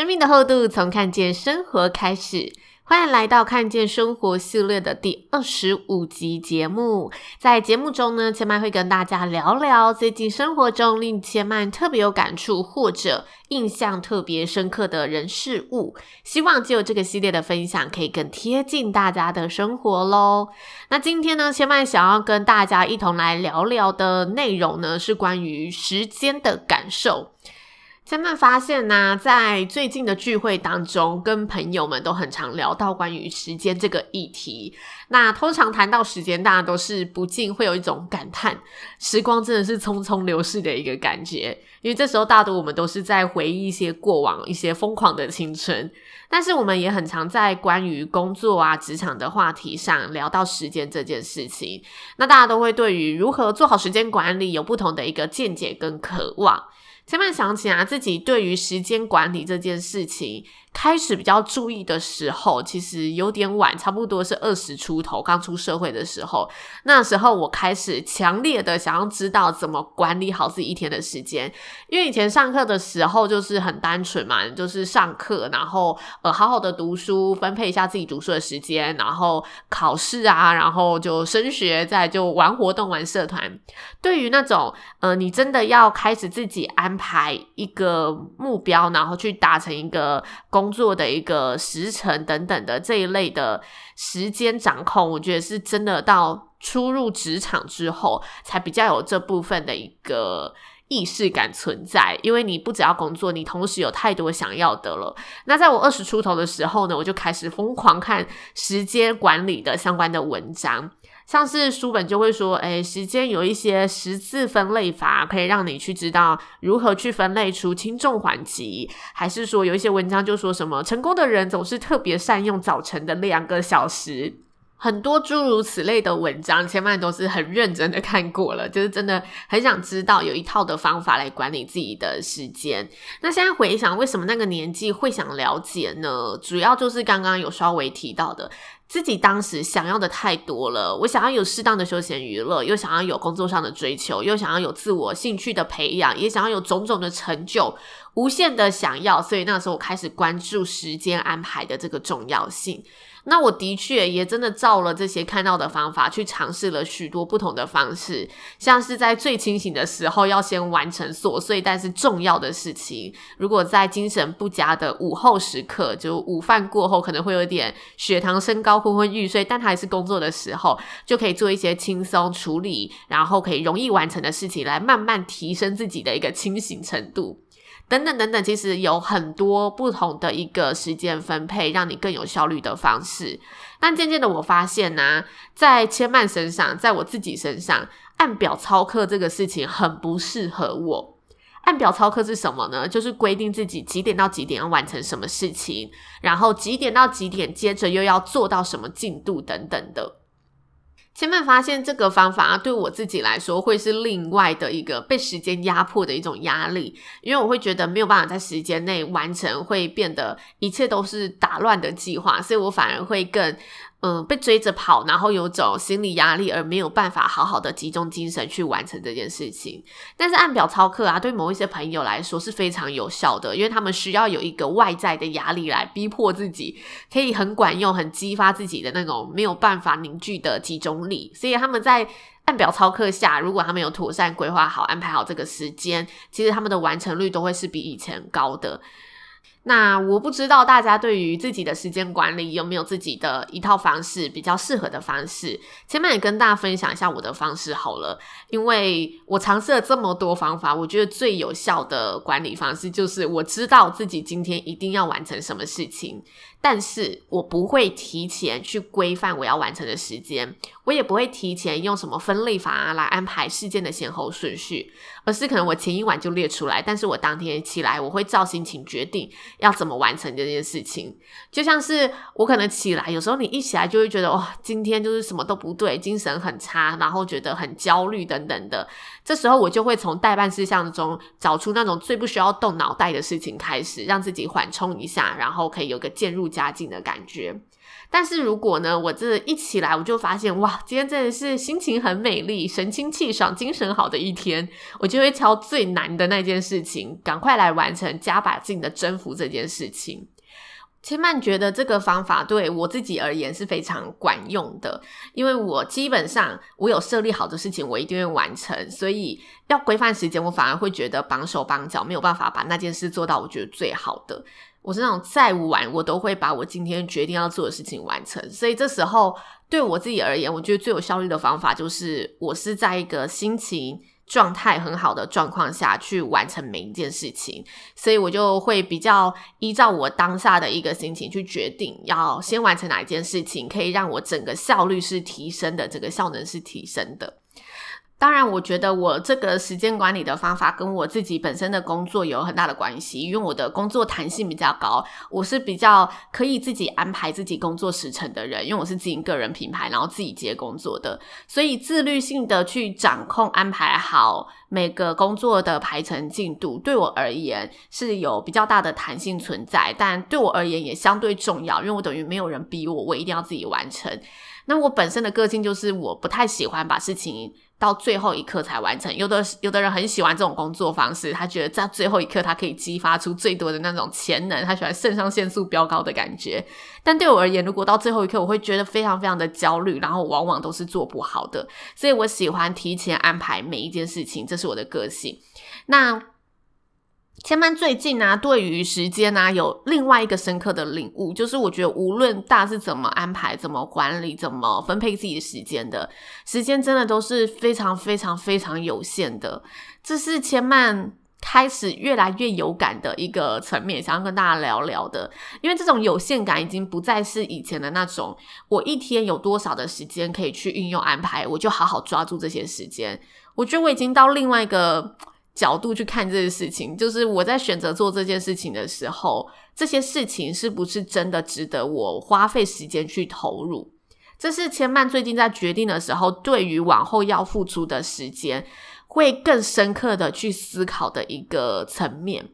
生命的厚度从看见生活开始，欢迎来到看见生活系列的第二十五集节目。在节目中呢，千嫚会跟大家聊聊最近生活中令千嫚特别有感触或者印象特别深刻的人事物。希望就这个系列的分享，可以更贴近大家的生活喽。那今天呢，千嫚想要跟大家一同来聊聊的内容呢，是关于时间的感受。千嫚发现呢、在最近的聚会当中，跟朋友们都很常聊到关于时间这个议题。那通常谈到时间，大家都是不禁会有一种感叹，时光真的是匆匆流逝的一个感觉。因为这时候，大多我们都是在回忆一些过往、一些疯狂的青春。但是，我们也很常在关于工作啊、职场的话题上聊到时间这件事情。那大家都会对于如何做好时间管理有不同的一个见解跟渴望。下面想起啊，自己对于时间管理这件事情开始比较注意的时候，其实有点晚，差不多是二十出头，刚出社会的时候。那时候我开始强烈的想要知道怎么管理好自己一天的时间，因为以前上课的时候就是很单纯嘛，就是上课，然后呃好好的读书，分配一下自己读书的时间，然后考试啊，然后就升学，再就玩活动、玩社团。对于那种呃，你真的要开始自己安排一个目标，然后去达成一个工作的一个时程等等的这一类的时间掌控，我觉得是真的到初入职场之后，才比较有这部分的一个意识感存在。因为你不只要工作，你同时有太多想要的了。那在我二十出头的时候呢，我就开始疯狂看时间管理的相关的文章。像是书本就会说，诶，时间有一些十字分类法，可以让你去知道如何去分类出轻重缓急。还是说有一些文章就说什么成功的人总是特别善用早晨的两个小时，很多诸如此类的文章，千万都是很认真的看过了，就是真的很想知道有一套的方法来管理自己的时间。那现在回想，为什么那个年纪会想了解呢？主要就是刚刚有稍微提到的。自己当时想要的太多了，我想要有适当的休闲娱乐，又想要有工作上的追求，又想要有自我兴趣的培养，也想要有种种的成就，无限的想要，所以那时候我开始关注时间安排的这个重要性。那我的确也真的照了这些看到的方法去尝试了许多不同的方式，像是在最清醒的时候要先完成琐碎但是重要的事情。如果在精神不佳的午后时刻，就午饭过后可能会有点血糖升高、昏昏欲睡，但还是工作的时候，就可以做一些轻松处理，然后可以容易完成的事情，来慢慢提升自己的一个清醒程度。等等等等，其实有很多不同的一个时间分配，让你更有效率的方式。但渐渐的，我发现呢、在千曼身上，在我自己身上，按表操课这个事情很不适合我。按表操课是什么呢？就是规定自己几点到几点要完成什么事情，然后几点到几点接着又要做到什么进度等等的。千嫚发现这个方法啊，对我自己来说会是另外的一个被时间压迫的一种压力，因为我会觉得没有办法在时间内完成，会变得一切都是打乱的计划，所以我反而会更。嗯，被追着跑，然后有种心理压力，而没有办法好好的集中精神去完成这件事情。但是按表操课啊，对某一些朋友来说是非常有效的，因为他们需要有一个外在的压力来逼迫自己，可以很管用、很激发自己的那种没有办法凝聚的集中力。所以他们在按表操课下，如果他们有妥善规划好、安排好这个时间，其实他们的完成率都会是比以前高的。那我不知道大家对于自己的时间管理有没有自己的一套方式，比较适合的方式。前面也跟大家分享一下我的方式好了，因为我尝试了这么多方法，我觉得最有效的管理方式就是我知道自己今天一定要完成什么事情。但是我不会提前去规范我要完成的时间，我也不会提前用什么分类法啊来安排事件的先后顺序，而是可能我前一晚就列出来，但是我当天起来我会照心情决定要怎么完成这件事情。就像是我可能起来，有时候你一起来就会觉得哇，今天就是什么都不对，精神很差，然后觉得很焦虑等等的。这时候我就会从待办事项中找出那种最不需要动脑袋的事情开始，让自己缓冲一下，然后可以有个渐入佳境的感觉。但是如果呢，我这一起来我就发现，哇，今天真的是心情很美丽、神清气爽、精神好的一天，我就会挑最难的那件事情，赶快来完成，加把劲的征服这件事情。千曼觉得这个方法对我自己而言是非常管用的，因为我基本上我有设立好的事情，我一定会完成，所以要规范时间，我反而会觉得绑手绑脚，没有办法把那件事做到我觉得最好的。我是那种再晚我都会把我今天决定要做的事情完成，所以这时候对我自己而言，我觉得最有效率的方法就是我是在一个心情状态很好的状况下去完成每一件事情，所以我就会比较依照我当下的一个心情去决定要先完成哪一件事情，可以让我整个效率是提升的，这个效能是提升的。当然，我觉得我这个时间管理的方法跟我自己本身的工作有很大的关系，因为我的工作弹性比较高，我是比较可以自己安排自己工作时程的人，因为我是自己个人品牌，然后自己接工作的，所以自律性的去掌控安排好每个工作的排程进度，对我而言是有比较大的弹性存在，但对我而言也相对重要，因为我等于没有人逼我，我一定要自己完成。那我本身的个性就是我不太喜欢把事情到最后一刻才完成，有的有的人很喜欢这种工作方式，他觉得在最后一刻他可以激发出最多的那种潜能，他喜欢肾上腺素飙高的感觉。但对我而言，如果到最后一刻，我会觉得非常非常的焦虑，然后往往都是做不好的。所以我喜欢提前安排每一件事情，这是我的个性。那。千曼最近啊，对于时间啊，有另外一个深刻的领悟，就是我觉得无论大家是怎么安排、怎么管理、怎么分配自己的时间的，时间真的都是非常非常非常有限的。这是千曼开始越来越有感的一个层面，想要跟大家聊聊的。因为这种有限感已经不再是以前的那种，我一天有多少的时间可以去运用安排，我就好好抓住这些时间。我觉得我已经到另外一个。角度去看这件事情，就是我在选择做这件事情的时候，这些事情是不是真的值得我花费时间去投入？这是千曼最近在决定的时候，对于往后要付出的时间，会更深刻的去思考的一个层面。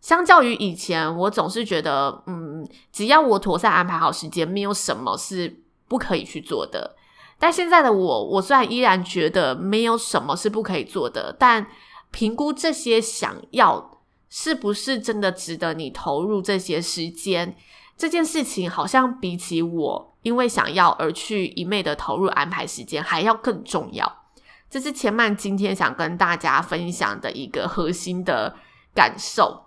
相较于以前，我总是觉得，嗯，只要我妥善安排好时间，没有什么是不可以去做的。但现在的我，我虽然依然觉得没有什么是不可以做的，但评估这些想要是不是真的值得你投入这些时间，这件事情好像比起我因为想要而去一昧的投入安排时间还要更重要。这是千曼今天想跟大家分享的一个核心的感受。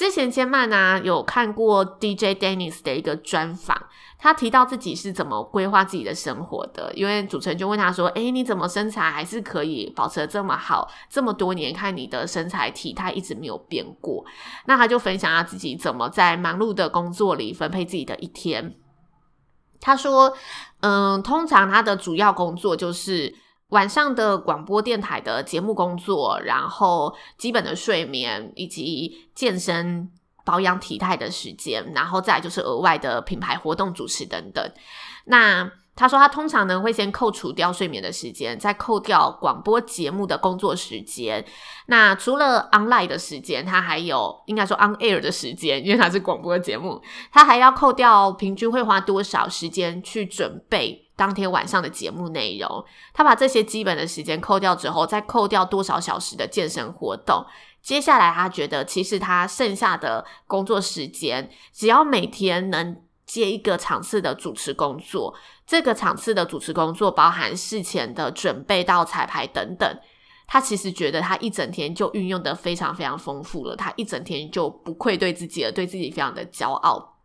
之前千曼呢有看过 DJ Dennis 的一个专访。他提到自己是怎么规划自己的生活的，因为主持人就问他说：“诶，你怎么身材还是可以保持得这么好？这么多年看你的身材体态一直没有变过。”那他就分享他自己怎么在忙碌的工作里分配自己的一天。他说：“嗯，通常他的主要工作就是晚上的广播电台的节目工作，然后基本的睡眠以及健身。”保养体态的时间，然后再就是额外的品牌活动主持等等。那他说他通常呢会先扣除掉睡眠的时间，再扣掉广播节目的工作时间。那除了 online 的时间，他还有应该说 on air 的时间，因为他是广播节目，他还要扣掉平均会花多少时间去准备当天晚上的节目内容。他把这些基本的时间扣掉之后，再扣掉多少小时的健身活动。接下来，他觉得其实他剩下的工作时间，只要每天能接一个场次的主持工作，这个场次的主持工作包含事前的准备到彩排等等，他其实觉得他一整天就运用的非常非常丰富了，他一整天就不愧对自己了，对自己非常的骄傲。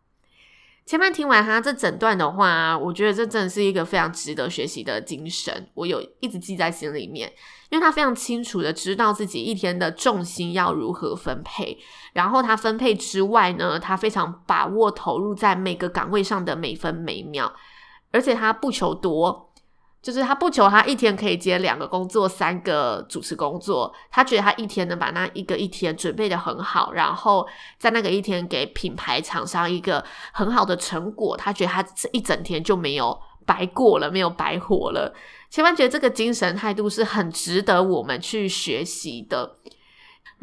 前面听完他这整段的话，我觉得这真的是一个非常值得学习的精神，我有一直记在心里面，因为他非常清楚的知道自己一天的重心要如何分配，然后他分配之外呢，他非常把握投入在每个岗位上的每分每秒，而且他不求多。就是他不求他一天可以接两个工作、三个主持工作，他觉得他一天能把那一个一天准备的很好，然后在那个一天给品牌厂商一个很好的成果，他觉得他这一整天就没有白过了，没有白活了。千万觉得这个精神态度是很值得我们去学习的。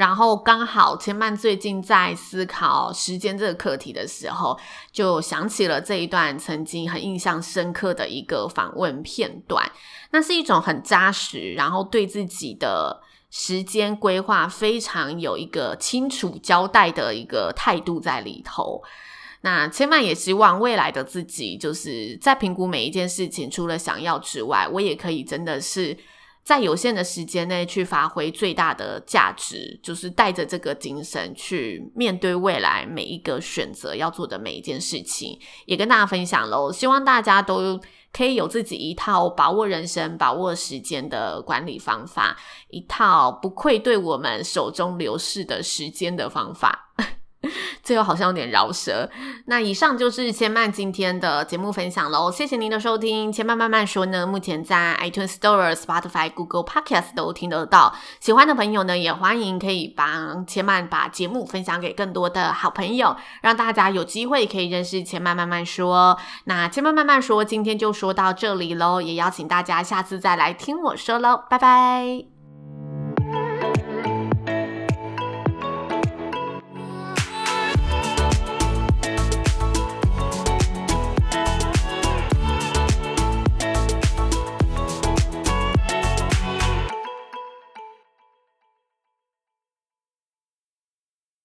然后刚好千曼最近在思考时间这个课题的时候，就想起了这一段曾经很印象深刻的一个访问片段。那是一种很扎实，然后对自己的时间规划非常有一个清楚交代的一个态度在里头。那千曼也希望未来的自己，就是在评估每一件事情，除了想要之外，我也可以真的是。在有限的时间内去发挥最大的价值，就是带着这个精神去面对未来每一个选择要做的每一件事情，也跟大家分享喽。希望大家都可以有自己一套把握人生、把握时间的管理方法，一套不愧对我们手中流逝的时间的方法。最后好像有点饶舌。那以上就是千曼今天的节目分享喽，谢谢您的收听。千曼慢慢说呢，目前在 iTunes Store、Spotify、Google Podcast 都听得到。喜欢的朋友呢，也欢迎可以帮千曼把节目分享给更多的好朋友，让大家有机会可以认识千曼慢慢说。那千曼慢慢说，今天就说到这里喽，也邀请大家下次再来听我说喽，拜拜。